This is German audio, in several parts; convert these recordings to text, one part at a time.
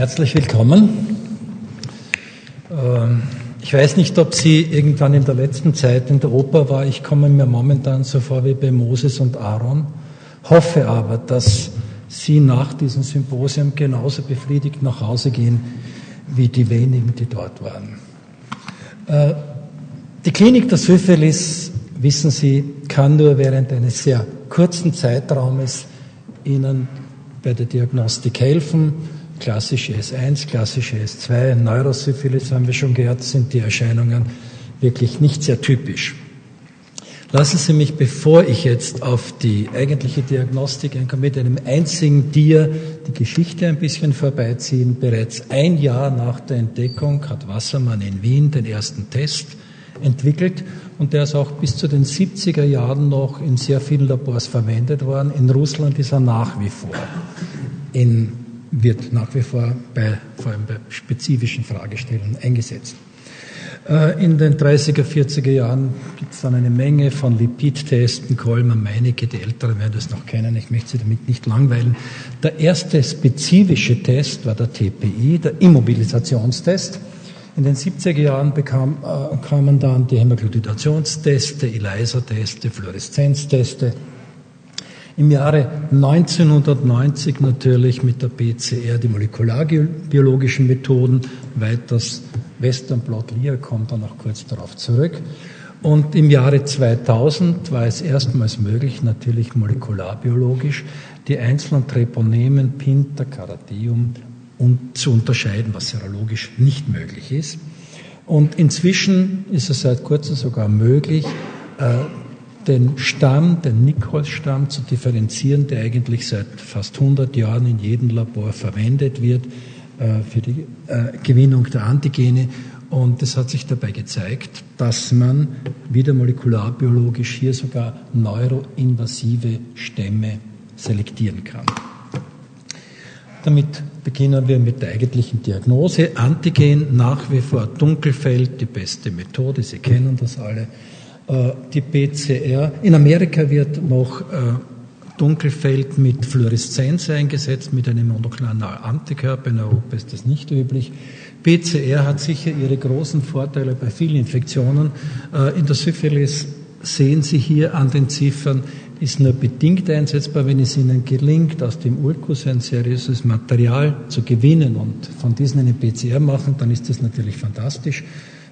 Herzlich willkommen. Ähm, ich weiß nicht, ob Sie irgendwann in der letzten Zeit in der Oper war. Ich komme mir momentan so vor wie bei Moses und Aaron. Hoffe aber, dass Sie nach diesem Symposium genauso befriedigt nach Hause gehen wie die wenigen, die dort waren. Äh, die Klinik der Syphilis, wissen Sie, kann nur während eines sehr kurzen Zeitraumes Ihnen bei der Diagnostik helfen klassische S1, klassische S2, Neurosyphilis haben wir schon gehört, sind die Erscheinungen wirklich nicht sehr typisch. Lassen Sie mich, bevor ich jetzt auf die eigentliche Diagnostik einkomme, mit einem einzigen Dia die Geschichte ein bisschen vorbeiziehen. Bereits ein Jahr nach der Entdeckung hat Wassermann in Wien den ersten Test entwickelt und der ist auch bis zu den 70er Jahren noch in sehr vielen Labors verwendet worden. In Russland ist er nach wie vor in wird nach wie vor bei, vor allem bei spezifischen Fragestellungen eingesetzt. Äh, in den 30er, 40er Jahren gibt es dann eine Menge von Lipidtesten. Kolmer, Meinecke, die Älteren werden das noch kennen. Ich möchte Sie damit nicht langweilen. Der erste spezifische Test war der TPI, der Immobilisationstest. In den 70er Jahren bekam, äh, kamen dann die Hämaglutinationsteste, ELISA-Teste, Fluoreszenzteste, im Jahre 1990 natürlich mit der PCR die molekularbiologischen Methoden, weiters Western Blot Lear kommt dann auch kurz darauf zurück. Und im Jahre 2000 war es erstmals möglich, natürlich molekularbiologisch, die einzelnen Treponemen Pinta, Caradium und zu unterscheiden, was serologisch nicht möglich ist. Und inzwischen ist es seit kurzem sogar möglich, äh, den Stamm, den Nichols-Stamm zu differenzieren, der eigentlich seit fast 100 Jahren in jedem Labor verwendet wird äh, für die äh, Gewinnung der Antigene. Und es hat sich dabei gezeigt, dass man wieder molekularbiologisch hier sogar neuroinvasive Stämme selektieren kann. Damit beginnen wir mit der eigentlichen Diagnose. Antigen nach wie vor Dunkelfeld, die beste Methode, Sie kennen das alle. Äh, die PCR. In Amerika wird noch äh, Dunkelfeld mit Fluoreszenz eingesetzt, mit einem monoklonalen Antikörper. In Europa ist das nicht üblich. PCR hat sicher ihre großen Vorteile bei vielen Infektionen. Äh, in der Syphilis sehen Sie hier an den Ziffern, ist nur bedingt einsetzbar, wenn es Ihnen gelingt, aus dem Ulkus ein seriöses Material zu gewinnen und von diesen eine PCR machen, dann ist das natürlich fantastisch.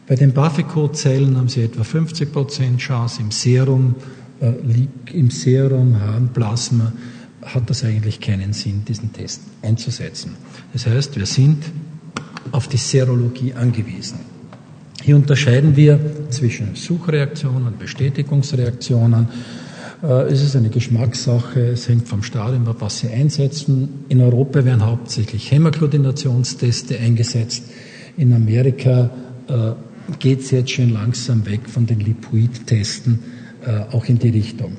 Bei den Buffy-Code-Zellen haben sie etwa 50 Prozent Chance. Im Serum, äh, im Serum, Harnplasma hat das eigentlich keinen Sinn, diesen Test einzusetzen. Das heißt, wir sind auf die Serologie angewiesen. Hier unterscheiden wir zwischen Suchreaktionen, Bestätigungsreaktionen. Äh, es ist eine Geschmackssache, es hängt vom Stadium ab, was Sie einsetzen. In Europa werden hauptsächlich Hämagglutinationssteste eingesetzt. In Amerika äh, geht es jetzt schon langsam weg von den Lipoid-Testen äh, auch in die Richtung.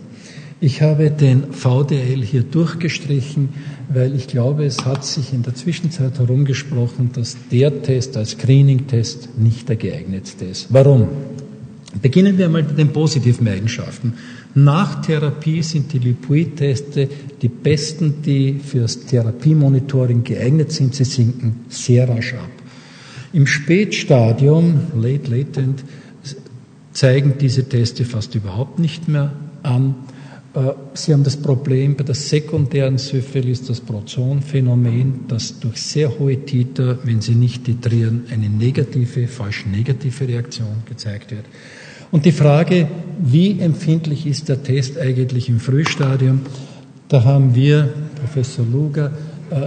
Ich habe den VDL hier durchgestrichen, weil ich glaube, es hat sich in der Zwischenzeit herumgesprochen, dass der Test als Screening-Test nicht der geeignetste ist. Warum? Beginnen wir mal mit den positiven Eigenschaften. Nach Therapie sind die Lipoid-Teste die besten, die fürs Therapiemonitoring geeignet sind. Sie sinken sehr rasch ab. Im Spätstadium, late latent, zeigen diese Teste fast überhaupt nicht mehr an. Äh, Sie haben das Problem bei der sekundären Syphilis, das Prozon-Phänomen, dass durch sehr hohe Titer, wenn Sie nicht titrieren, eine negative, falsch negative Reaktion gezeigt wird. Und die Frage, wie empfindlich ist der Test eigentlich im Frühstadium, da haben wir, Professor Luger,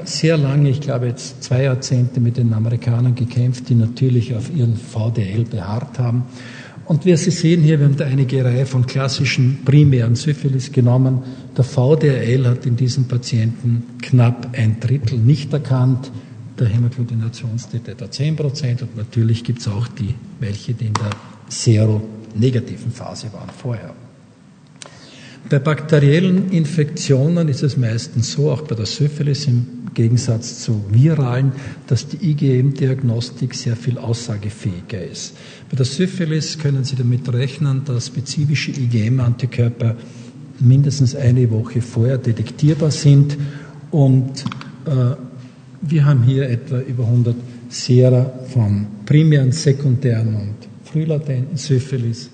sehr lange, ich glaube jetzt zwei Jahrzehnte mit den Amerikanern gekämpft, die natürlich auf ihren VDL beharrt haben. Und wie Sie sehen hier, wir haben da einige Reihe von klassischen primären Syphilis genommen. Der VDL hat in diesen Patienten knapp ein Drittel nicht erkannt. Der Hämagglutinationsdiät etwa 10 Prozent. Und natürlich gibt es auch die, welche, die in der seronegativen Phase waren vorher. Bei bakteriellen Infektionen ist es meistens so, auch bei der Syphilis im Gegensatz zu viralen, dass die IgM-Diagnostik sehr viel aussagefähiger ist. Bei der Syphilis können Sie damit rechnen, dass spezifische IgM-Antikörper mindestens eine Woche vorher detektierbar sind und äh, Wir haben hier etwa über 100 Sera von primären, sekundären und frühlatenten Syphilis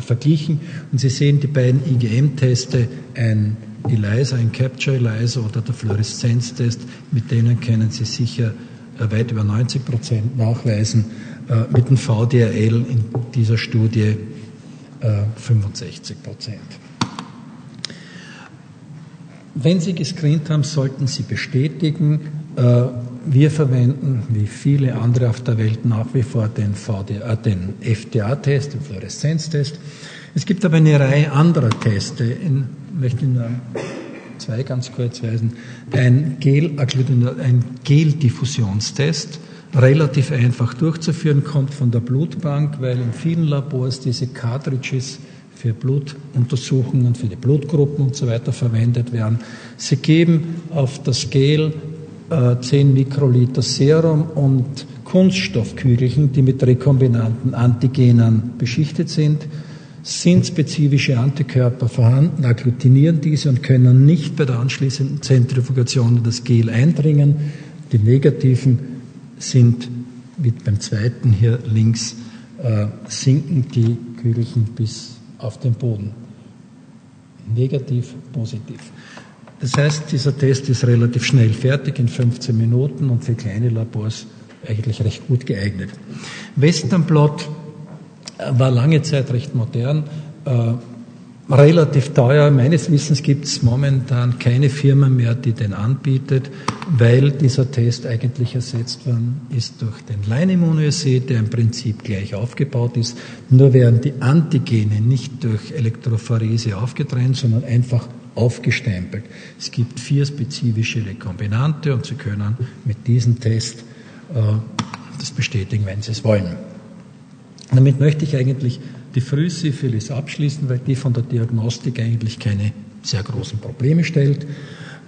verglichen und Sie sehen die beiden IgM-Teste, ein ELISA, ein Capture ELISA oder der Fluoreszenztest, mit denen können Sie sicher äh, weit über 90 Prozent nachweisen, äh, mit dem VDRL in dieser Studie 65 äh, Prozent. Wenn Sie gescreent haben, sollten Sie bestätigen, wir verwenden, wie viele andere auf der Welt, nach wie vor den, VDA, den FDA-Test, den Fluoreszenztest. Es gibt aber eine Reihe anderer Teste. Ich möchte Ihnen zwei ganz kurz weisen. Ein Gel-Diffusionstest, relativ einfach durchzuführen, kommt von der Blutbank, weil in vielen Labors diese Cartridges für Blutuntersuchungen, für die Blutgruppen und so weiter verwendet werden. Sie geben auf das Gel 10 äh, Mikroliter Serum und Kunststoffkügelchen, die mit rekombinanten Antigenen beschichtet sind, sind spezifische Antikörper vorhanden, agglutinieren diese und können nicht bei der anschließenden Zentrifugation in das Gel eindringen. Die negativen sind, wie beim zweiten hier links, äh, sinken die Kügelchen bis auf den Boden. Negativ, positiv. Das heißt, dieser Test ist relativ schnell fertig, in 15 Minuten und für kleine Labors eigentlich recht gut geeignet. Western Blot war lange Zeit recht modern, äh, relativ teuer. Meines Wissens gibt es momentan keine Firma mehr, die den anbietet, weil dieser Test eigentlich ersetzt worden ist durch den Leinimmunoassay, der im Prinzip gleich aufgebaut ist. Nur werden die Antigene nicht durch Elektrophorese aufgetrennt, sondern einfach aufgestempelt. Es gibt vier spezifische Rekombinante und Sie können mit diesem Test äh, das bestätigen, wenn Sie es wollen. Damit möchte ich eigentlich die Frühsyphilis abschließen, weil die von der Diagnostik eigentlich keine sehr großen Probleme stellt.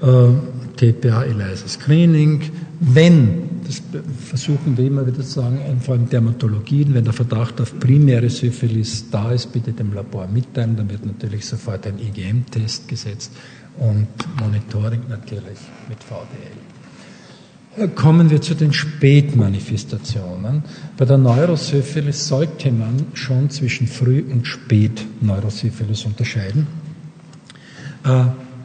Äh, TPA ELISA Screening, wenn, das versuchen wir immer wieder zu sagen, vor allem Dermatologien, wenn der Verdacht auf primäre Syphilis da ist, bitte dem Labor mitteilen, dann wird natürlich sofort ein IgM-Test gesetzt und Monitoring natürlich mit VDL. Kommen wir zu den Spätmanifestationen. Bei der Neurosyphilis sollte man schon zwischen Früh- und Spätneurosyphilis unterscheiden. Äh,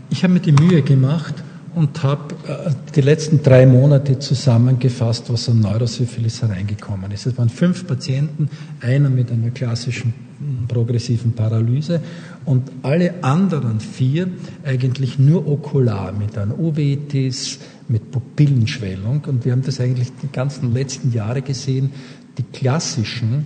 ich habe mir die Mühe gemacht und habe äh, die letzten drei Monate zusammengefasst, was an Neurosyphilis hereingekommen ist. Es waren fünf Patienten, einer mit einer klassischen progressiven Paralyse und alle anderen vier eigentlich nur okular mit einer Uveitis, mit Pupillenschwellung. Und wir haben das eigentlich die ganzen letzten Jahre gesehen. Die klassischen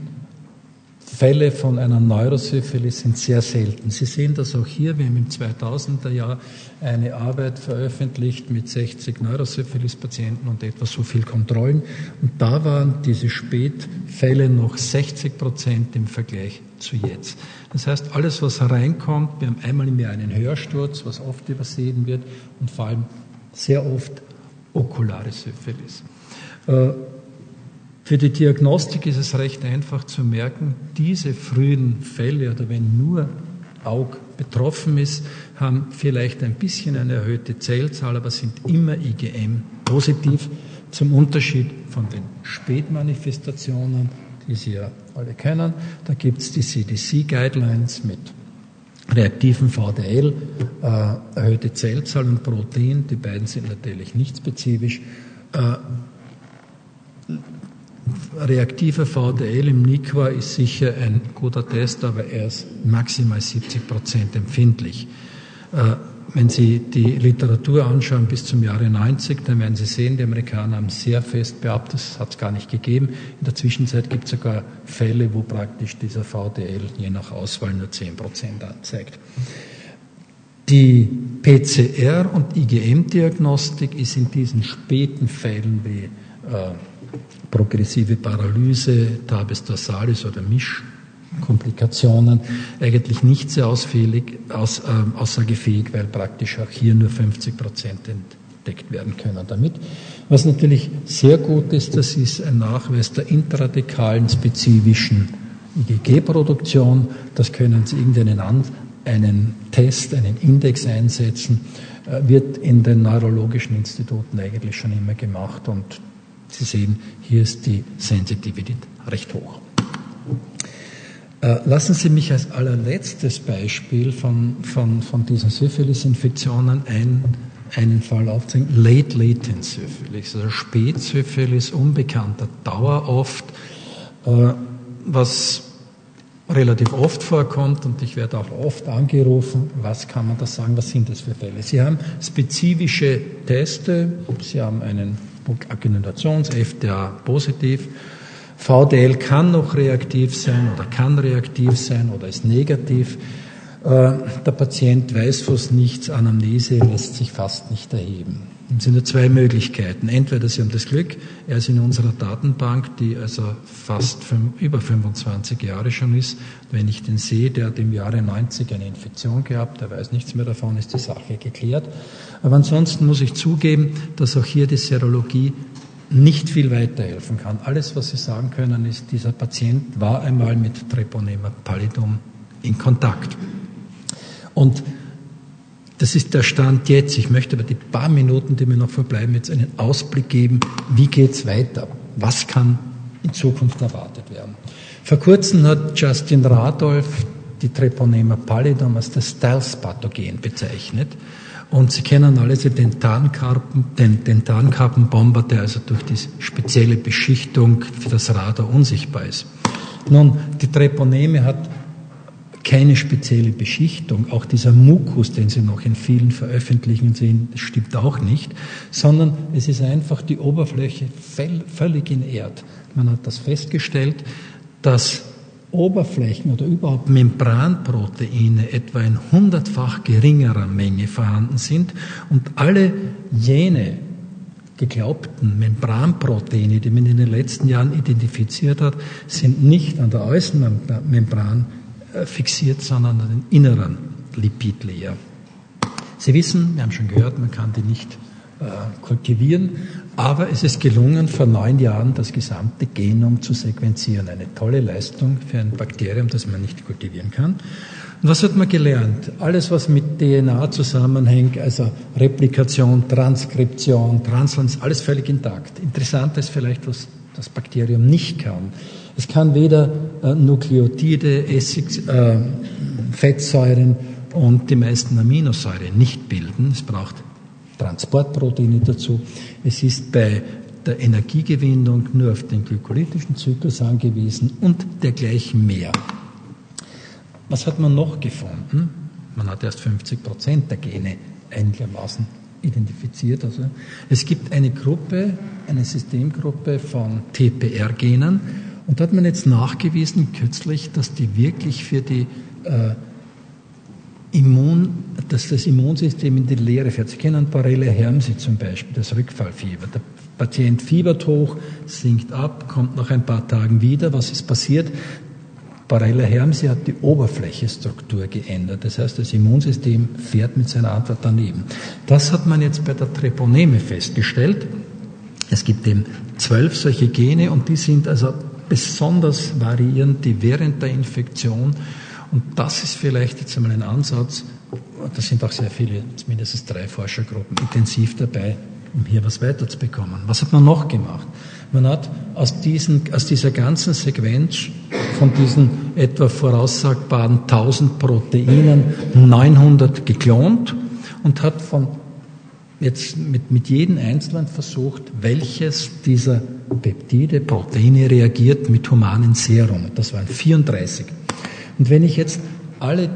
Fälle von einer Neurosyphilis sind sehr selten. Sie sehen das auch hier. Wir haben im 2000er Jahr eine Arbeit veröffentlicht mit 60 Neurosyphilis-Patienten und etwa so viel Kontrollen. Und da waren diese Spätfälle noch 60 Prozent im Vergleich zu jetzt. Das heißt, alles, was hereinkommt, wir haben einmal im Jahr einen Hörsturz, was oft übersehen wird und vor allem sehr oft okulare Syphilis. Äh, für die Diagnostik ist es recht einfach zu merken, diese frühen Fälle oder wenn nur Aug betroffen ist, haben vielleicht ein bisschen eine erhöhte Zellzahl, aber sind immer IgM positiv, zum Unterschied von den Spätmanifestationen, die Sie ja alle kennen. Da gibt es die CDC-Guidelines mit reaktiven VDL, äh, erhöhte Zellzahl und Protein. Die beiden sind natürlich nicht spezifisch. Äh, reaktiver VDL im NIQA ist sicher ein guter Test, aber er ist maximal 70 Prozent empfindlich. Äh, wenn Sie die Literatur anschauen bis zum Jahre 90, dann werden Sie sehen, die Amerikaner haben sehr fest behauptet, das hat es gar nicht gegeben. In der Zwischenzeit gibt es sogar Fälle, wo praktisch dieser VDL je nach Auswahl nur 10 Prozent anzeigt. Die PCR- und IgM-Diagnostik ist in diesen späten Fällen wie äh, progressive Paralyse, Tabes dorsalis oder Mischkomplikationen eigentlich nicht sehr ausfällig, aus, äh, aussagefähig, weil praktisch auch hier nur 50 Prozent entdeckt werden können damit. Was natürlich sehr gut ist, das ist ein Nachweis der intradekalen spezifischen IgG-Produktion. Das können Sie irgendeinen einen Test, einen Index einsetzen äh, wird in den neurologischen Instituten eigentlich schon immer gemacht und Sie sehen, hier ist die Sensitivität recht hoch. Äh, lassen Sie mich als allerletztes Beispiel von, von, von diesen Syphilis-Infektionen ein, einen Fall aufzeigen. Late Latent Syphilis, also Spätsyphilis, unbekannter Dauer oft, äh, was relativ oft vorkommt und ich werde auch oft angerufen, was kann man da sagen, was sind das für Fälle? Sie haben spezifische Teste, Sie haben einen Agglutinations-FDA positiv, VDL kann noch reaktiv sein oder kann reaktiv sein oder ist negativ. Äh, der Patient weiß fast nichts, Anamnese lässt sich fast nicht erheben. Es sind nur zwei Möglichkeiten. Entweder Sie haben das Glück, er ist in unserer Datenbank, die also fast über 25 Jahre schon ist. Wenn ich den sehe, der hat im Jahre 90 eine Infektion gehabt, der weiß nichts mehr davon, ist die Sache geklärt. Aber ansonsten muss ich zugeben, dass auch hier die Serologie nicht viel weiterhelfen kann. Alles, was Sie sagen können, ist, dieser Patient war einmal mit Treponema pallidum in Kontakt. Und das ist der Stand jetzt. Ich möchte aber die paar Minuten, die mir noch verbleiben, jetzt einen Ausblick geben, wie geht es weiter? Was kann in Zukunft erwartet werden? Vor kurzem hat Justin Radolf die Treponema pallidum als das Stealth-Pathogen bezeichnet. Und Sie kennen alle den Tarnkarpen, den, den Tarnkarpenbomber, der also durch die spezielle Beschichtung für das Radar unsichtbar ist. Nun, die Treponeme hat keine spezielle Beschichtung. Auch dieser Mukus, den Sie noch in vielen Veröffentlichungen sehen, stimmt auch nicht, sondern es ist einfach die Oberfläche völlig inert. Man hat das festgestellt, dass Oberflächen oder überhaupt Membranproteine etwa in hundertfach geringerer Menge vorhanden sind und alle jene geglaubten Membranproteine, die man in den letzten Jahren identifiziert hat, sind nicht an der Außenmembran äh, fixiert, sondern an den inneren Lipidlayer. Sie wissen, wir haben schon gehört, man kann die nicht äh, kultivieren. Aber es ist gelungen, vor neun Jahren das gesamte Genom zu sequenzieren. Eine tolle Leistung für ein Bakterium, das man nicht kultivieren kann. Und was hat man gelernt? Alles, was mit DNA zusammenhängt, also Replikation, Transkription, Translance, alles völlig intakt. Interessant ist vielleicht, was das Bakterium nicht kann. Es kann weder äh, Nukleotide, Essig, äh, Fettsäuren und die meisten Aminosäuren nicht bilden. Es braucht Transportproteine dazu. Es ist bei der Energiegewinnung nur auf den glykolytischen Zyklus angewiesen und dergleichen mehr. Was hat man noch gefunden? Man hat erst 50 Prozent der Gene einigermaßen identifiziert. Also es gibt eine Gruppe, eine Systemgruppe von TPR-Genen und da hat man jetzt nachgewiesen kürzlich, dass die wirklich für die äh, Immun, dass das Immunsystem in die Leere fährt. Sie kennen Barella Hermsi zum Beispiel, das Rückfallfieber. Der Patient fiebert hoch, sinkt ab, kommt nach ein paar Tagen wieder. Was ist passiert? Barella Hermsi hat die Oberflächestruktur geändert. Das heißt, das Immunsystem fährt mit seiner Antwort daneben. Das hat man jetzt bei der Treponeme festgestellt. Es gibt eben zwölf solche Gene und die sind also besonders variierend, die während der Infektion und das ist vielleicht jetzt einmal ein Ansatz, da sind auch sehr viele, mindestens drei Forschergruppen, intensiv dabei, um hier was weiterzubekommen. Was hat man noch gemacht? Man hat aus, diesen, aus dieser ganzen Sequenz von diesen etwa voraussagbaren 1000 Proteinen 900 geklont und hat von jetzt mit, mit jedem Einzelnen versucht, welches dieser Peptide, Proteine reagiert mit humanen Serum. Das waren 34. Und wenn ich jetzt alle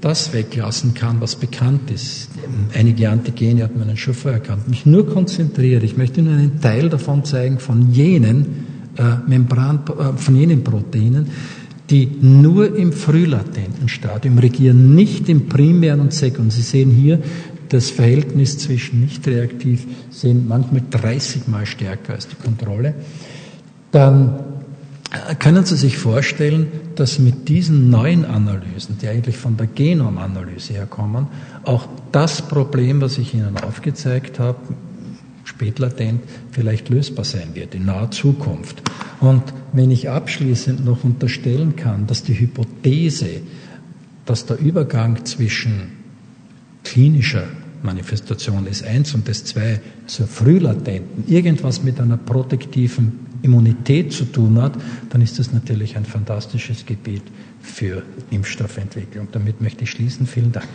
das weglassen kann, was bekannt ist, einige Antigene hat man schon vorher erkannt, mich nur konzentriere, ich möchte nur einen Teil davon zeigen, von jenen äh, Membran, äh, von jenen Proteinen, die nur im frühlatenten Stadium regieren, nicht im primären und sekundären. Sie sehen hier, das Verhältnis zwischen nicht reaktiv sind manchmal 30 mal stärker als die Kontrolle. Dann können Sie sich vorstellen, dass mit diesen neuen Analysen, die eigentlich von der Genomanalyse herkommen, auch das Problem, was ich Ihnen aufgezeigt habe, spätlatent vielleicht lösbar sein wird in naher Zukunft. Und wenn ich abschließend noch unterstellen kann, dass die Hypothese, dass der Übergang zwischen klinischer Manifestation ist eins und das zwei, so Frühlatenten, irgendwas mit einer protektiven Immunität zu tun hat, dann ist das natürlich ein fantastisches Gebiet für Impfstoffentwicklung. Damit möchte ich schließen. Vielen Dank.